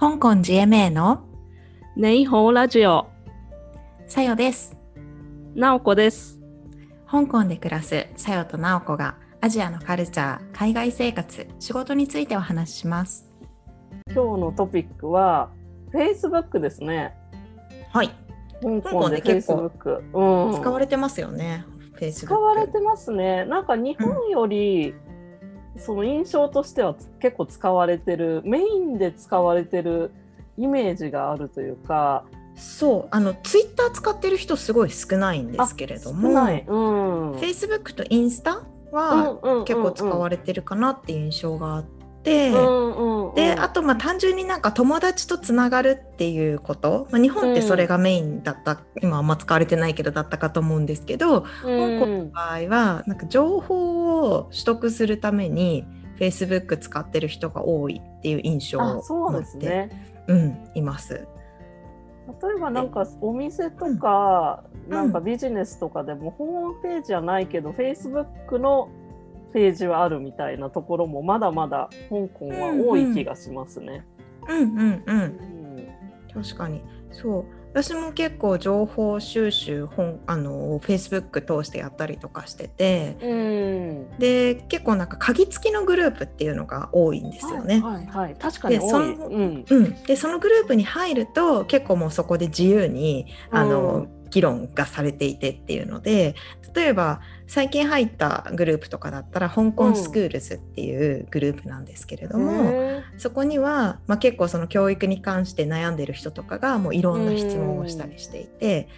香港 GMA の你好ラジオさよです。なおこです香港で暮らすさよとなおこがアジアのカルチャー、海外生活、仕事についてお話しします。今日のトピックは Facebook ですねはい。香香港で結構使われてますよね。Facebook。使われてますねなんか日本より、その印象としては結構使われてるメインで使われてるイメージがあるというか。そう、あのツイッター使ってる人すごい少ないんですけれど少も、うん、Facebook とインスタは結構使われてるかなっていう印象があって。うんうんうん、であとまあ単純になんか友達とつながるっていうこと、まあ、日本ってそれがメインだった、今はあんま使われてないけどだったかと思うんですけど、香港の場合はなんか情報を取得するために Facebook 使ってる人が多いっていう印象を持って、ですね。うん、います。例えばなんかお店とか、ん。なんかビジネスとかでもホームページはないけど、Facebook のページはあるみたいなところもまだまだ香港は多い気がしますね。うんうんうん。うん。確かに。そう。私も結構情報収集本あの Facebook 通してやったりとかしてて。うん。で結構なんか鍵付きのグループっていうのが多いんですよね。はいはいはい、確かにでそ。のうん。うん、でそのグループに入ると結構もうそこで自由にあの、うん議論がされていてっていうので例えば最近入ったグループとかだったら香港スクールズっていうグループなんですけれども、へそこには、まあ、結構その教育に関して悩んでる人とかがもういろんな質問をしたりしていて、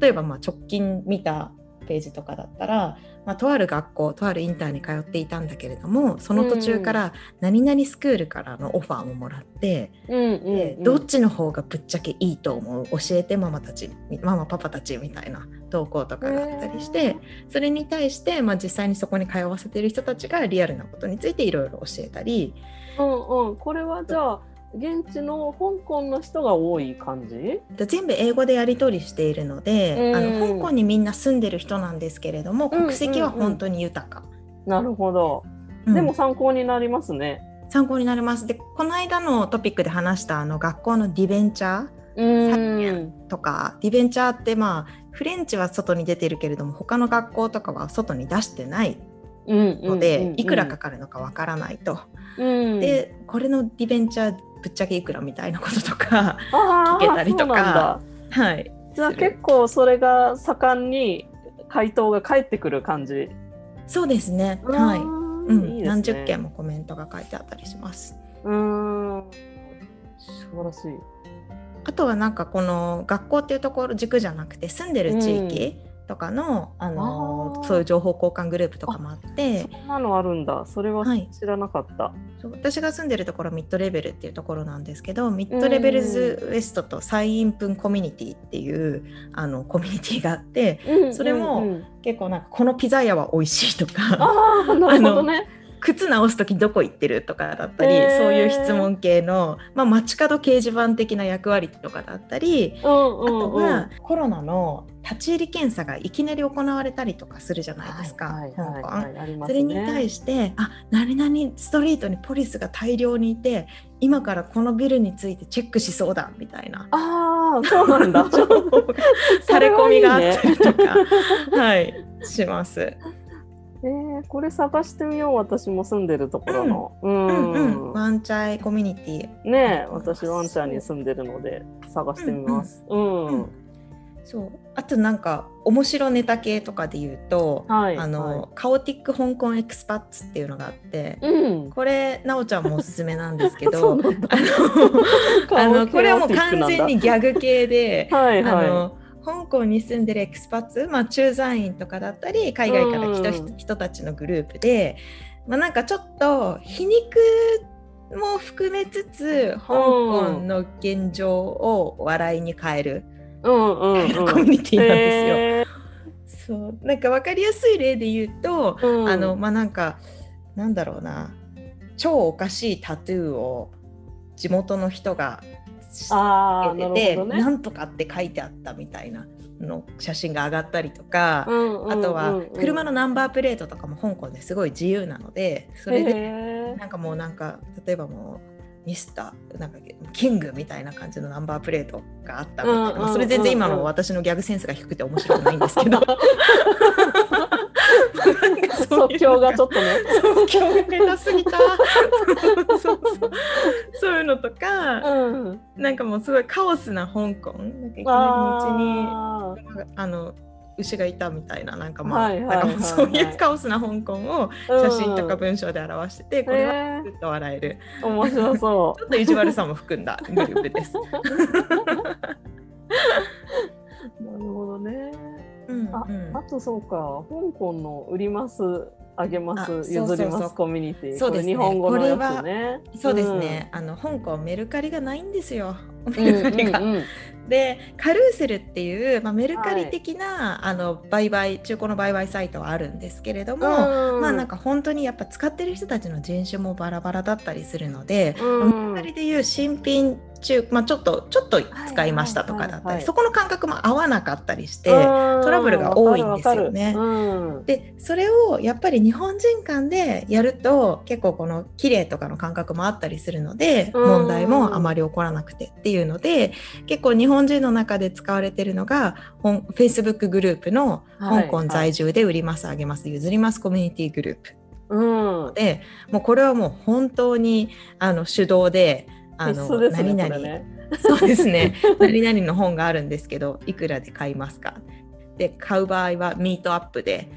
例えばまあ直近見たページとかだったら、まあ、とある学校とあるインターに通っていたんだけれどもその途中から何々スクールからのオファーももらって、でうんどっちの方がぶっちゃけいいと思う？教えてママたちママパパたちみたいな投稿とかがあったりしてそれに対して、まあ、実際にそこに通わせてる人たちがリアルなことについていろいろ教えたり。うんうん、これはじゃあ現地の香港の人が多い感じ？で全部英語でやり取りしているので、うん。あの香港にみんな住んでる人なんですけれども、うん国籍は本当に豊か、なるほど。うん。でも参考になりますね。参考になります。でこの間のトピックで話したあの学校のディベンチャうん。ーとかディベンチャーってまあフレンチは外に出てるけれども他の学校とかは外に出してないので、いくらかかるのかわからないと、うん、でこれのディベンチャーぶっちゃけいくらみたいなこととか聞けたりとかはい。じゃあ結構それが盛んに回答が返ってくる感じ？そうですね。はい。うん。ね。何十件もコメントが書いてあったりします。うーん。素晴らしい。あとはなんかこの学校っていうところ軸じゃなくて住んでる地域とかの,、あのそういう情報交換グループとかもあってそんなのあるんだ。それははい知らなかった。そう私が住んでるところミッドレベルっていうところなんですけどミッドレベルズウエストとサイインプンコミュニティっていうあのコミュニティがあってそれも結構なんかこのピザ屋は美味しいとかああなるほどね。靴直す時どこ行ってるとかだったり、へーそういう質問系の、まあ、街角掲示板的な役割とかだったり、うんあうんうんとはコロナの立ち入り検査がいきなり行われたりとかするじゃないですか、はい。はいはいはいありますそれに対ね。して、あ何々ストリートにポリスが大量にいて今からこのビルについてチェックしそうだみたいなああそうなんだ。情報が 垂れ込みがあったりとかはいします。えー、これ探してみよう私も住んでるところの。ううんんうん、ワンチャイコミュニティねえ私ワンチャイに住んでるので探してみます。うん。うんそうあとなんか面白ネタ系とかで言うと、はい。あの、は Chaotic Hong Kong Expats っていうのがあって、いうん。これなおちゃんもおすすめなんですけ そどあのあのこれはもう完全にギャグ系で はいはい。あの香港に住んでるエクスパッツ、まあ、駐在員とかだったり海外から来た人,、たちのグループで、まあ、なんかちょっと皮肉も含めつつ香港の現状を笑いに変えるうんうんうん。コミュニティなんですよ。へそう。なんか分かりやすい例で言うと、ーうん。あのまあなんかなんだろうな。超おかしいタトゥーを地元の人があけてて。なんとかって書いてあったみたいなの写真が上がったりとか、うんうんあとは車のナンバープレートとかも香港ですごい自由なのでそれでなんかもうなんか例えばもうミスターなんかキングみたいな感じのナンバープレートがあったみたいな、うんうんうんうんまあそれ全然今の私のギャグセンスが低くて面白くないんですけど 即興がちょっとね。即興が下手すぎたそうそうそういうのとか、うん。なんかもうすごいカオスな香港なんかいきなり道にああの牛がいたみたいななんかまあ、はいはいそういうカオスな香港をー写真とか文章で表してて、これはへずっと笑えるー面白そ ちょっと意地悪さも含んだグループです。う。なるほどね。うんあうんあとそうか、香港の売ります、あげます、譲りますコミュニティ。そうですね日本語のやつね。そうですね、あの香港メルカリがないんですよ。でカルーセルっていう、まあ、メルカリ的な、あの売買中古の売買サイトはあるんですけれども、うんまあなんか本当にやっぱ使ってる人たちの人種もバラバラだったりするので、うんメルカリでいう新品中、まあ、ちょっとちょっと使いましたとかだったり、はいはいはいはいそこの感覚も合わなかったりして、うん。トラブルが多いんですよね。でそれをやっぱり日本人間でやると結構この綺麗とかの感覚もあったりするのでうん。問題もあまり起こらなくてっていうので結構日本人の中で使われてるのがほん Facebook グループのはい香港在住で売ります、あげます譲りますコミュニティグループうん。でもうこれはもう本当にあの手動であ必の須ですね。何々ねそうですね。何々の本があるんですけど、いくらで買いますかで、買う場合はミートアップで、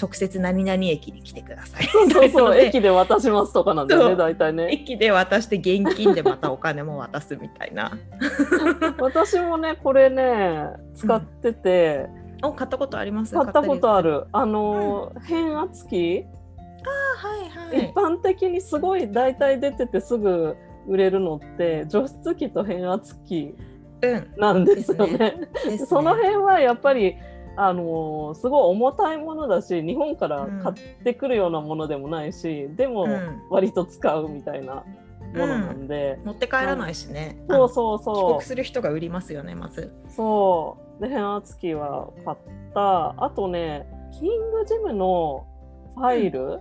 直接何々駅に来てください。そうそう 駅で渡しますとかなんだよね、大体ね。駅で渡して現金でまたお金も渡すみたいな。私もね、これね、使ってて、お、買ったことあります？買ったことある。る。あの、変圧器、あはいはい。一般的にすごい大体出ててすぐ売れるのって、除湿器と変圧器うん。なんですよね。ですねその辺はやっぱり、あのすごい重たいものだし日本から買ってくるようなものでもないし、でもうん。割と使うみたいなものなんで、持って帰らないしね。そうう。帰そう。そ国する人が売りますよね、まず。うそう。で変圧器は買った。あとねキングジムのファイル、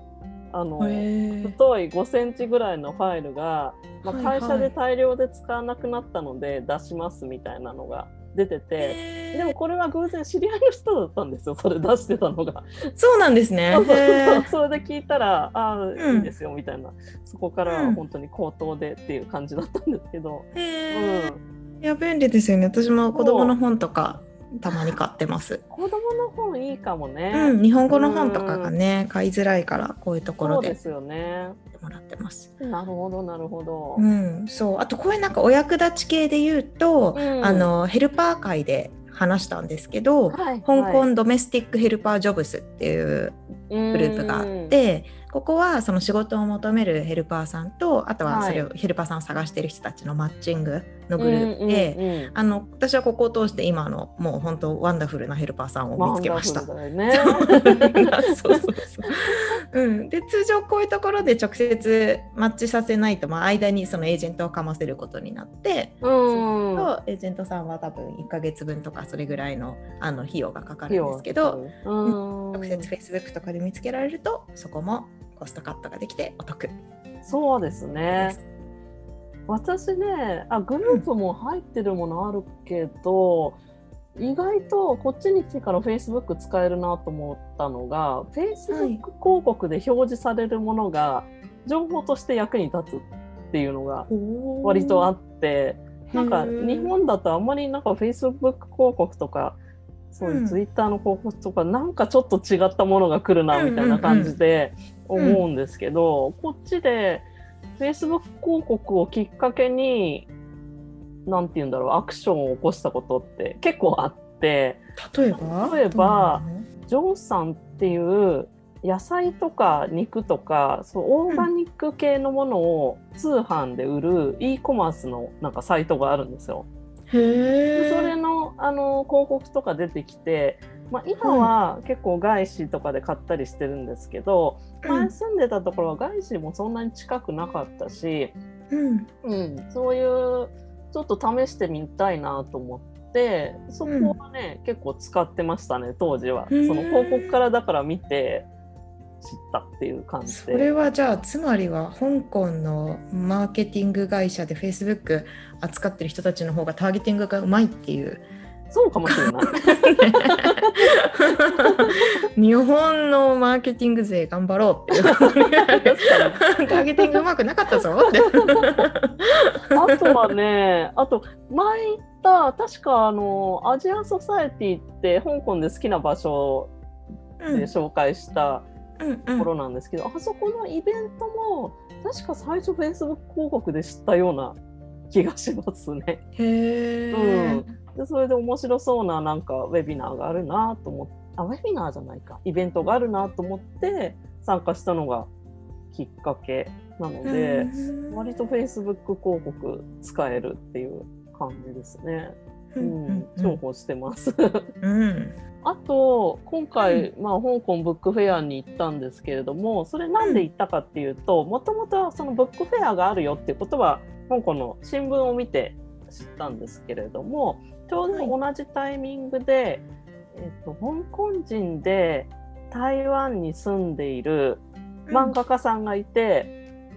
あのへ太い5センチぐらいのファイルが、まあ、会社で大量で使わなくなったので出しますみたいなのが出てて。え。でもこれは偶然知り合いの人だったんですよ、それ出してたのが。そうなんですね。それで聞いたら、ああ、んいいですよみたいな、そこから本当に口頭でっていう感じだったんですけど、うん、いや便利ですよね。私も子供の本とかたまに買ってます。子供の本いいかもね。うん、日本語の本とかがね、買いづらいからこういうところでそうですよね。もらってます。なるほど、なるほど。うん、そう。あとこういうなんかお役立ち系で言うと、うんあのヘルパー会で話したんですけど、はい香港はいドメスティックヘルパージョブスっていうグループがあって、ここはその仕事を求めるヘルパーさんとあとはそれをヘルパーさんを探してる人たちのマッチングのグループで、うんうんうんあの私はここを通して今のもう本当ワンダフルなヘルパーさんを見つけました。そうそうそう。うん、で通常こういうところで直接マッチさせないと、まあ、間にそのエージェントをかませることになって、うん。とエージェントさんは多分1ヶ月分とかそれぐらいのあの費用がかかるんですけど、うん、直接 Facebook とかで見つけられるとそこもコストカットができてお得そうですでね。す。私ねあグループも入ってるものあるけど、意外とこっちに来てから Facebook 使えるなと思ったのが Facebook 広告で表示されるものが情報として役に立つっていうのが割とあってなんか日本だとあんまりなんか Facebook 広告とかそういう Twitter の広告とかなんかちょっと違ったものが来るなみたいな感じで思うんですけど、こっちで Facebook 広告をきっかけになんて言うんだろうアクションを起こしたことって結構あって。例えば？例えばジョンさんっていう野菜とか肉とかそうオーガニック系のものを通販で売る e コマースのなんかサイトがあるんですよ。へそれのあの広告とか出てきて、まあ、今は結構外資とかで買ったりしてるんですけど、前住んでたところは外資もそんなに近くなかったし、うん。うん、そういうちょっと試してみたいなと思ってそこはね、結構使ってましたね当時は。その広告からだから見てたっていう感じそれはじゃあつまりは香港のマーケティング会社で Facebook 扱ってる人たちの方がターゲティングがうまいっていうそうかもしれない。日本のマーケティング勢頑張ろうっていう。ターゲティングうまくなかったぞ。ってあとはねあと前行った確かあのアジアソサエティって香港で好きな場所で紹介したところなんですけど、うんうん、あそこのイベントも確か最初 Facebook 広告で知ったような気がしますね。へうん。でそれで面白そうななんかウェビナーがあるなと思ってあウェビナーじゃないか。イベントがあるなと思って参加したのがきっかけなので割と Facebook 広告使えるっていう感じですね。うん、重宝してます。うん、あと今回、まあ、香港ブックフェアに行ったんですけれどもそれなんで行ったかっていうともともとそのブックフェアがあるよっていうことは香港の新聞を見て知ったんですけれどもちょうど同じタイミングで、はい、えーと、香港人で台湾に住んでいる漫画家さんがいて、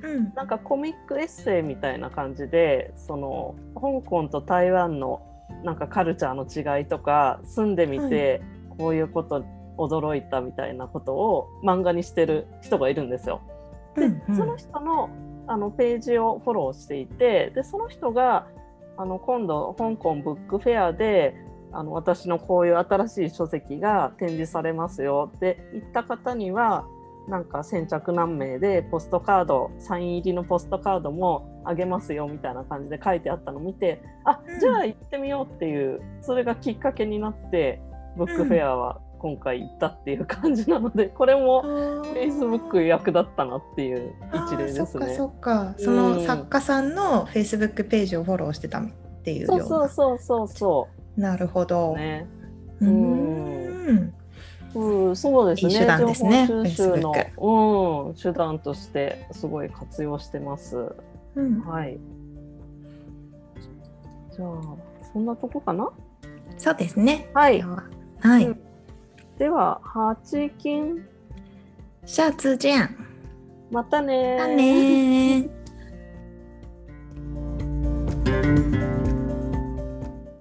うん、なんかコミックエッセイみたいな感じでその香港と台湾のなんかカルチャーの違いとか住んでみて、こういうこと驚いたみたいなことを漫画にしてる人がいるんですよ。で、うんうん、その人のあのページをフォローしていてでその人があの今度香港ブックフェアであの私のこういう新しい書籍が展示されますよって言った方にはなんか先着何名でポストカードサイン入りのポストカードもあげますよみたいな感じで書いてあったのを見てあじゃあ行ってみようっていうそれがきっかけになってブックフェアは今回行ったっていう感じなので、これも Facebook 役立ったなっていう一例ですね。そっかそっか、その作家さんの Facebook ページをフォローしてたっていうような。そうそうそうそうなるほど。ね、うんうん、そうですね。手段ですね。収集の、うん、手段としてすごい活用してます。うん、はい。じゃあそんなとこかな？そうですね。はい。はい。うんでは、八金。下次见。またねまたね